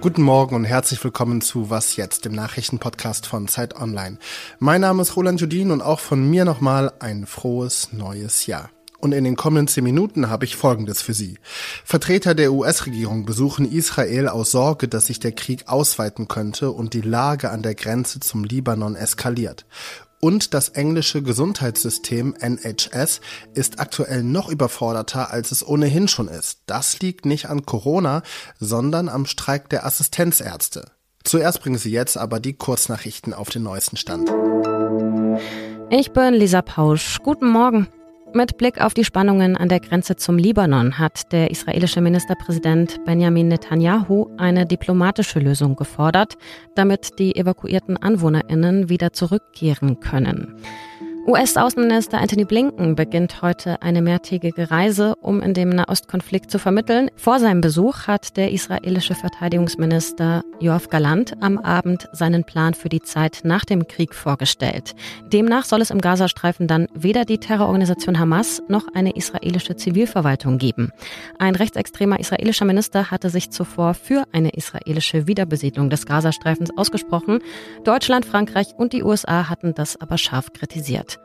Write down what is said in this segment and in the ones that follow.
Guten Morgen und herzlich willkommen zu Was jetzt, dem Nachrichtenpodcast von Zeit Online. Mein Name ist Roland Judin und auch von mir nochmal ein frohes neues Jahr. Und in den kommenden zehn Minuten habe ich Folgendes für Sie. Vertreter der US-Regierung besuchen Israel aus Sorge, dass sich der Krieg ausweiten könnte und die Lage an der Grenze zum Libanon eskaliert. Und das englische Gesundheitssystem NHS ist aktuell noch überforderter, als es ohnehin schon ist. Das liegt nicht an Corona, sondern am Streik der Assistenzärzte. Zuerst bringen Sie jetzt aber die Kurznachrichten auf den neuesten Stand. Ich bin Lisa Pausch. Guten Morgen. Mit Blick auf die Spannungen an der Grenze zum Libanon hat der israelische Ministerpräsident Benjamin Netanyahu eine diplomatische Lösung gefordert, damit die evakuierten Anwohnerinnen wieder zurückkehren können. US-Außenminister Anthony Blinken beginnt heute eine mehrtägige Reise, um in dem Nahostkonflikt zu vermitteln. Vor seinem Besuch hat der israelische Verteidigungsminister Joachim Galant am Abend seinen Plan für die Zeit nach dem Krieg vorgestellt. Demnach soll es im Gazastreifen dann weder die Terrororganisation Hamas noch eine israelische Zivilverwaltung geben. Ein rechtsextremer israelischer Minister hatte sich zuvor für eine israelische Wiederbesiedlung des Gazastreifens ausgesprochen. Deutschland, Frankreich und die USA hatten das aber scharf kritisiert. it.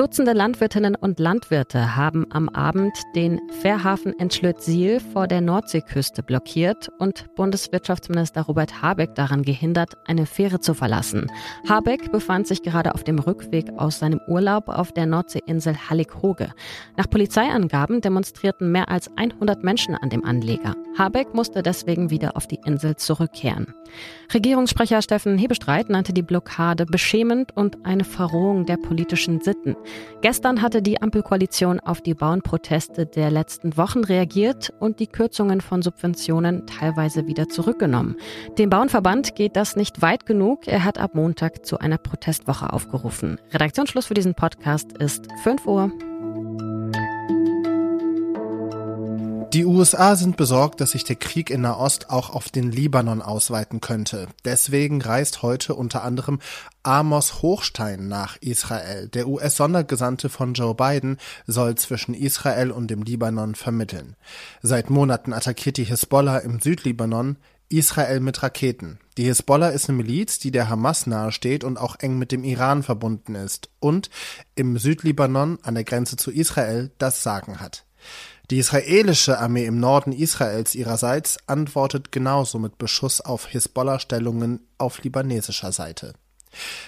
Dutzende Landwirtinnen und Landwirte haben am Abend den Fährhafen Entschlöt-Siel vor der Nordseeküste blockiert und Bundeswirtschaftsminister Robert Habeck daran gehindert, eine Fähre zu verlassen. Habeck befand sich gerade auf dem Rückweg aus seinem Urlaub auf der Nordseeinsel Hallig-Hoge. Nach Polizeiangaben demonstrierten mehr als 100 Menschen an dem Anleger. Habeck musste deswegen wieder auf die Insel zurückkehren. Regierungssprecher Steffen Hebestreit nannte die Blockade beschämend und eine Verrohung der politischen Sitten. Gestern hatte die Ampelkoalition auf die Bauernproteste der letzten Wochen reagiert und die Kürzungen von Subventionen teilweise wieder zurückgenommen. Dem Bauernverband geht das nicht weit genug. Er hat ab Montag zu einer Protestwoche aufgerufen. Redaktionsschluss für diesen Podcast ist 5 Uhr. USA sind besorgt, dass sich der Krieg in Nahost auch auf den Libanon ausweiten könnte. Deswegen reist heute unter anderem Amos Hochstein nach Israel. Der US-Sondergesandte von Joe Biden soll zwischen Israel und dem Libanon vermitteln. Seit Monaten attackiert die Hisbollah im Südlibanon Israel mit Raketen. Die Hisbollah ist eine Miliz, die der Hamas nahesteht und auch eng mit dem Iran verbunden ist und im Südlibanon an der Grenze zu Israel das Sagen hat. Die israelische Armee im Norden Israels ihrerseits antwortet genauso mit Beschuss auf Hisbollah-Stellungen auf libanesischer Seite.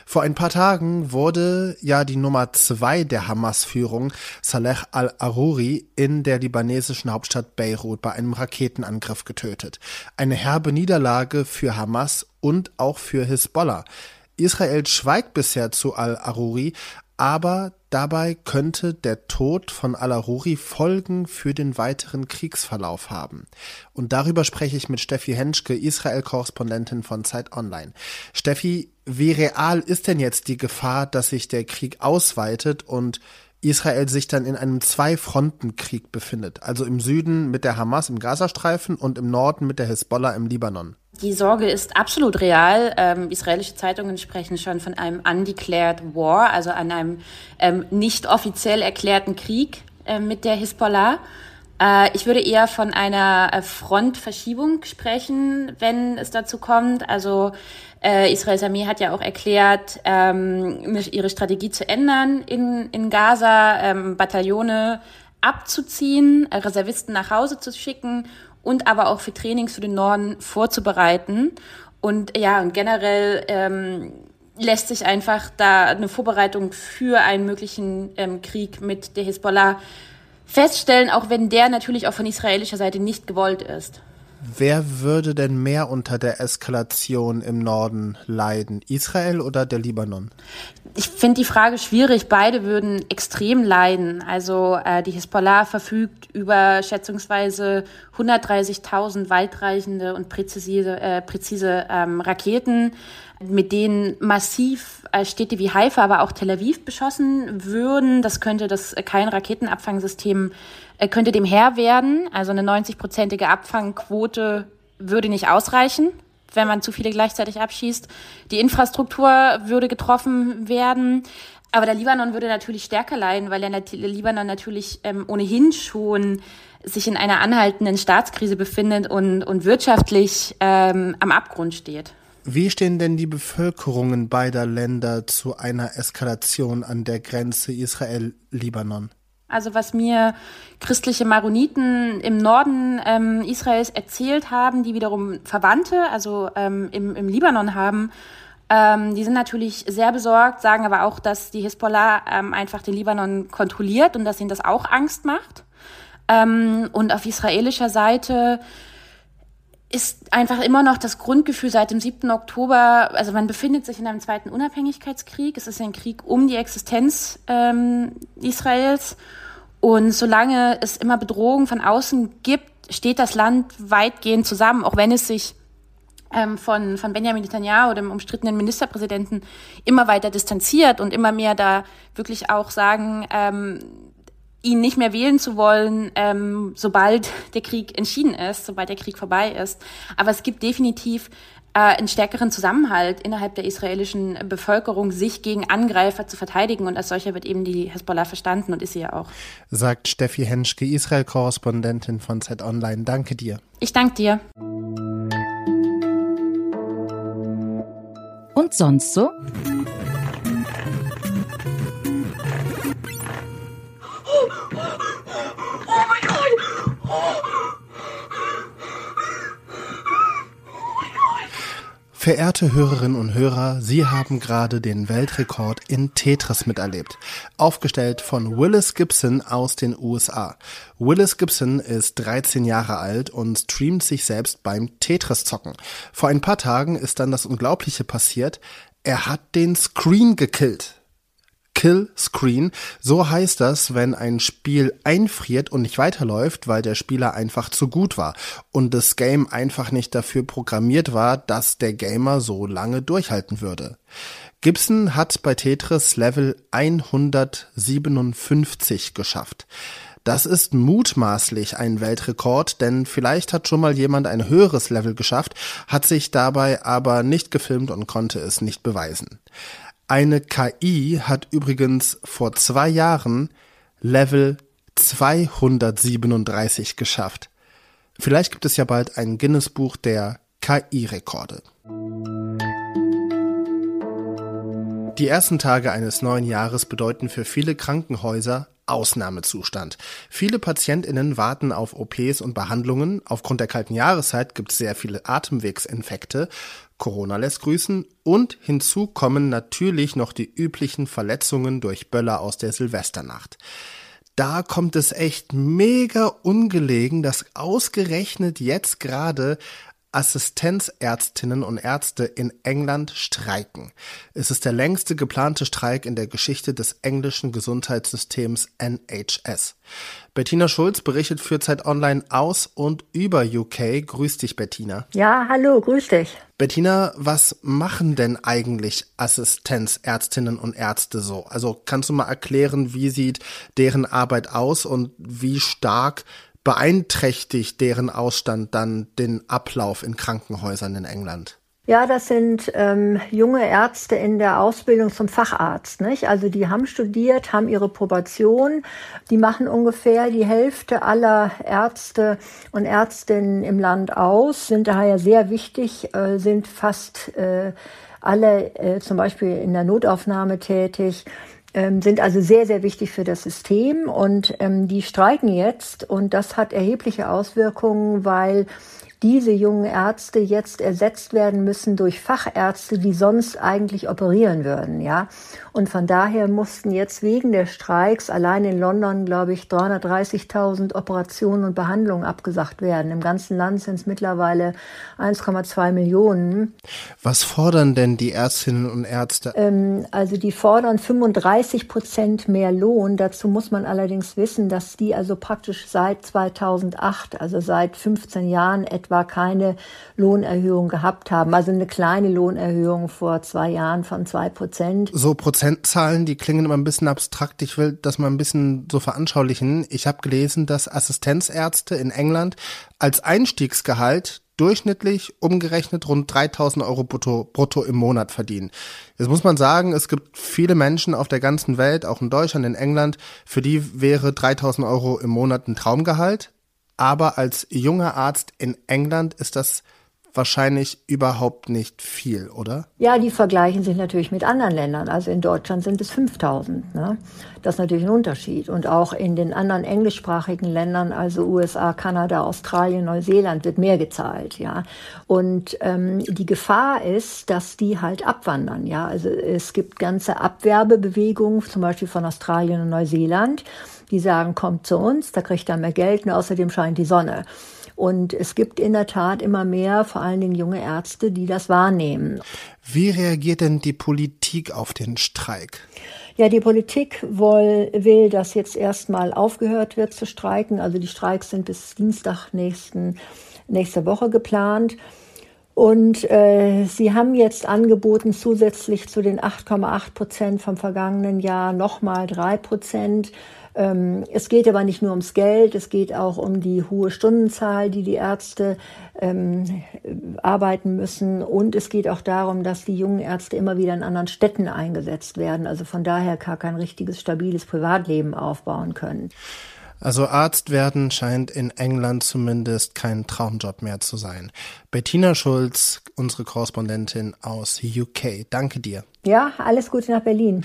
Vor ein paar Tagen wurde ja die Nummer zwei der Hamas-Führung, Saleh al-Aruri, in der libanesischen Hauptstadt Beirut bei einem Raketenangriff getötet. Eine herbe Niederlage für Hamas und auch für Hisbollah. Israel schweigt bisher zu al-Aruri, aber dabei könnte der Tod von Al-Aruri Folgen für den weiteren Kriegsverlauf haben. Und darüber spreche ich mit Steffi Henschke, Israel-Korrespondentin von Zeit Online. Steffi, wie real ist denn jetzt die Gefahr, dass sich der Krieg ausweitet und Israel sich dann in einem Zwei-Fronten-Krieg befindet, also im Süden mit der Hamas im Gazastreifen und im Norden mit der Hisbollah im Libanon. Die Sorge ist absolut real. Ähm, israelische Zeitungen sprechen schon von einem undeclared war, also an einem ähm, nicht offiziell erklärten Krieg äh, mit der Hisbollah. Äh, ich würde eher von einer äh, Frontverschiebung sprechen, wenn es dazu kommt. Also äh, Israels Armee hat ja auch erklärt, ähm, ihre Strategie zu ändern in, in Gaza, ähm, Bataillone abzuziehen, äh, Reservisten nach Hause zu schicken und aber auch für Trainings für den Norden vorzubereiten. Und ja, und generell ähm, lässt sich einfach da eine Vorbereitung für einen möglichen ähm, Krieg mit der Hisbollah feststellen, auch wenn der natürlich auch von israelischer Seite nicht gewollt ist. Wer würde denn mehr unter der Eskalation im Norden leiden? Israel oder der Libanon? Ich finde die Frage schwierig. Beide würden extrem leiden. Also äh, die Hisbollah verfügt über schätzungsweise 130.000 weitreichende und präzise, äh, präzise ähm, Raketen, mit denen massiv äh, Städte wie Haifa, aber auch Tel Aviv beschossen würden. Das könnte das kein Raketenabfangsystem könnte dem Herr werden. Also eine 90-prozentige Abfangquote würde nicht ausreichen, wenn man zu viele gleichzeitig abschießt. Die Infrastruktur würde getroffen werden. Aber der Libanon würde natürlich stärker leiden, weil der Libanon natürlich ähm, ohnehin schon sich in einer anhaltenden Staatskrise befindet und, und wirtschaftlich ähm, am Abgrund steht. Wie stehen denn die Bevölkerungen beider Länder zu einer Eskalation an der Grenze Israel-Libanon? Also was mir christliche Maroniten im Norden ähm, Israels erzählt haben, die wiederum Verwandte, also ähm, im, im Libanon haben, ähm, die sind natürlich sehr besorgt, sagen aber auch, dass die Hisbollah ähm, einfach den Libanon kontrolliert und dass ihnen das auch Angst macht. Ähm, und auf israelischer Seite ist einfach immer noch das Grundgefühl seit dem 7. Oktober, also man befindet sich in einem zweiten Unabhängigkeitskrieg. Es ist ein Krieg um die Existenz ähm, Israels. Und solange es immer Bedrohungen von außen gibt, steht das Land weitgehend zusammen, auch wenn es sich ähm, von, von Benjamin Netanyahu, dem umstrittenen Ministerpräsidenten, immer weiter distanziert und immer mehr da wirklich auch sagen, ähm, ihn nicht mehr wählen zu wollen, ähm, sobald der Krieg entschieden ist, sobald der Krieg vorbei ist. Aber es gibt definitiv äh, einen stärkeren Zusammenhalt innerhalb der israelischen Bevölkerung, sich gegen Angreifer zu verteidigen. Und als solcher wird eben die Hezbollah verstanden und ist sie ja auch. Sagt Steffi Henschke, Israel-Korrespondentin von Z Online. Danke dir. Ich danke dir. Und sonst so? Verehrte Hörerinnen und Hörer, Sie haben gerade den Weltrekord in Tetris miterlebt. Aufgestellt von Willis Gibson aus den USA. Willis Gibson ist 13 Jahre alt und streamt sich selbst beim Tetris zocken. Vor ein paar Tagen ist dann das Unglaubliche passiert. Er hat den Screen gekillt. Kill Screen. So heißt das, wenn ein Spiel einfriert und nicht weiterläuft, weil der Spieler einfach zu gut war und das Game einfach nicht dafür programmiert war, dass der Gamer so lange durchhalten würde. Gibson hat bei Tetris Level 157 geschafft. Das ist mutmaßlich ein Weltrekord, denn vielleicht hat schon mal jemand ein höheres Level geschafft, hat sich dabei aber nicht gefilmt und konnte es nicht beweisen. Eine KI hat übrigens vor zwei Jahren Level 237 geschafft. Vielleicht gibt es ja bald ein Guinness-Buch der KI-Rekorde. Die ersten Tage eines neuen Jahres bedeuten für viele Krankenhäuser Ausnahmezustand. Viele Patientinnen warten auf OPs und Behandlungen. Aufgrund der kalten Jahreszeit gibt es sehr viele Atemwegsinfekte. Corona lässt grüßen und hinzu kommen natürlich noch die üblichen Verletzungen durch Böller aus der Silvesternacht. Da kommt es echt mega ungelegen, dass ausgerechnet jetzt gerade Assistenzärztinnen und Ärzte in England streiken. Es ist der längste geplante Streik in der Geschichte des englischen Gesundheitssystems NHS. Bettina Schulz berichtet für Zeit Online aus und über UK. Grüß dich, Bettina. Ja, hallo, grüß dich. Bettina, was machen denn eigentlich Assistenzärztinnen und Ärzte so? Also kannst du mal erklären, wie sieht deren Arbeit aus und wie stark beeinträchtigt deren Ausstand dann den Ablauf in Krankenhäusern in England? Ja, das sind ähm, junge Ärzte in der Ausbildung zum Facharzt. Nicht? Also die haben studiert, haben ihre Probation. Die machen ungefähr die Hälfte aller Ärzte und Ärztinnen im Land aus, sind daher sehr wichtig, äh, sind fast äh, alle äh, zum Beispiel in der Notaufnahme tätig sind also sehr, sehr wichtig für das System und ähm, die streiken jetzt und das hat erhebliche Auswirkungen, weil diese jungen Ärzte jetzt ersetzt werden müssen durch Fachärzte, die sonst eigentlich operieren würden, ja. Und von daher mussten jetzt wegen der Streiks allein in London, glaube ich, 330.000 Operationen und Behandlungen abgesagt werden. Im ganzen Land sind es mittlerweile 1,2 Millionen. Was fordern denn die Ärztinnen und Ärzte? Ähm, also die fordern 35 Prozent mehr Lohn. Dazu muss man allerdings wissen, dass die also praktisch seit 2008, also seit 15 Jahren etwa etwa keine Lohnerhöhung gehabt haben. Also eine kleine Lohnerhöhung vor zwei Jahren von zwei Prozent. So Prozentzahlen, die klingen immer ein bisschen abstrakt. Ich will das mal ein bisschen so veranschaulichen. Ich habe gelesen, dass Assistenzärzte in England als Einstiegsgehalt durchschnittlich umgerechnet rund 3000 Euro brutto, brutto im Monat verdienen. Jetzt muss man sagen, es gibt viele Menschen auf der ganzen Welt, auch in Deutschland, in England, für die wäre 3000 Euro im Monat ein Traumgehalt. Aber als junger Arzt in England ist das wahrscheinlich überhaupt nicht viel, oder? Ja, die vergleichen sich natürlich mit anderen Ländern. Also in Deutschland sind es 5000. Ne? Das ist natürlich ein Unterschied. Und auch in den anderen englischsprachigen Ländern, also USA, Kanada, Australien, Neuseeland, wird mehr gezahlt. Ja, und ähm, die Gefahr ist, dass die halt abwandern. Ja, also es gibt ganze Abwerbebewegungen, zum Beispiel von Australien und Neuseeland. Die sagen, kommt zu uns, da kriegt ihr mehr Geld und außerdem scheint die Sonne. Und es gibt in der Tat immer mehr, vor allen Dingen junge Ärzte, die das wahrnehmen. Wie reagiert denn die Politik auf den Streik? Ja, die Politik will, will, dass jetzt erstmal aufgehört wird zu streiken. Also die Streiks sind bis Dienstag nächsten, nächste Woche geplant. Und äh, sie haben jetzt angeboten, zusätzlich zu den 8,8 Prozent vom vergangenen Jahr nochmal drei Prozent ähm, es geht aber nicht nur ums Geld, es geht auch um die hohe Stundenzahl, die die Ärzte ähm, arbeiten müssen. Und es geht auch darum, dass die jungen Ärzte immer wieder in anderen Städten eingesetzt werden. Also von daher gar kein richtiges, stabiles Privatleben aufbauen können. Also Arzt werden scheint in England zumindest kein Traumjob mehr zu sein. Bettina Schulz, unsere Korrespondentin aus UK. Danke dir. Ja, alles Gute nach Berlin.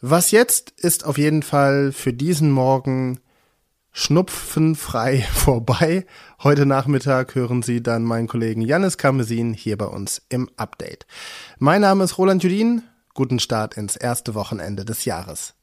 Was jetzt ist auf jeden Fall für diesen Morgen schnupfenfrei vorbei. Heute Nachmittag hören Sie dann meinen Kollegen Janis Kamesin hier bei uns im Update. Mein Name ist Roland Judin. Guten Start ins erste Wochenende des Jahres.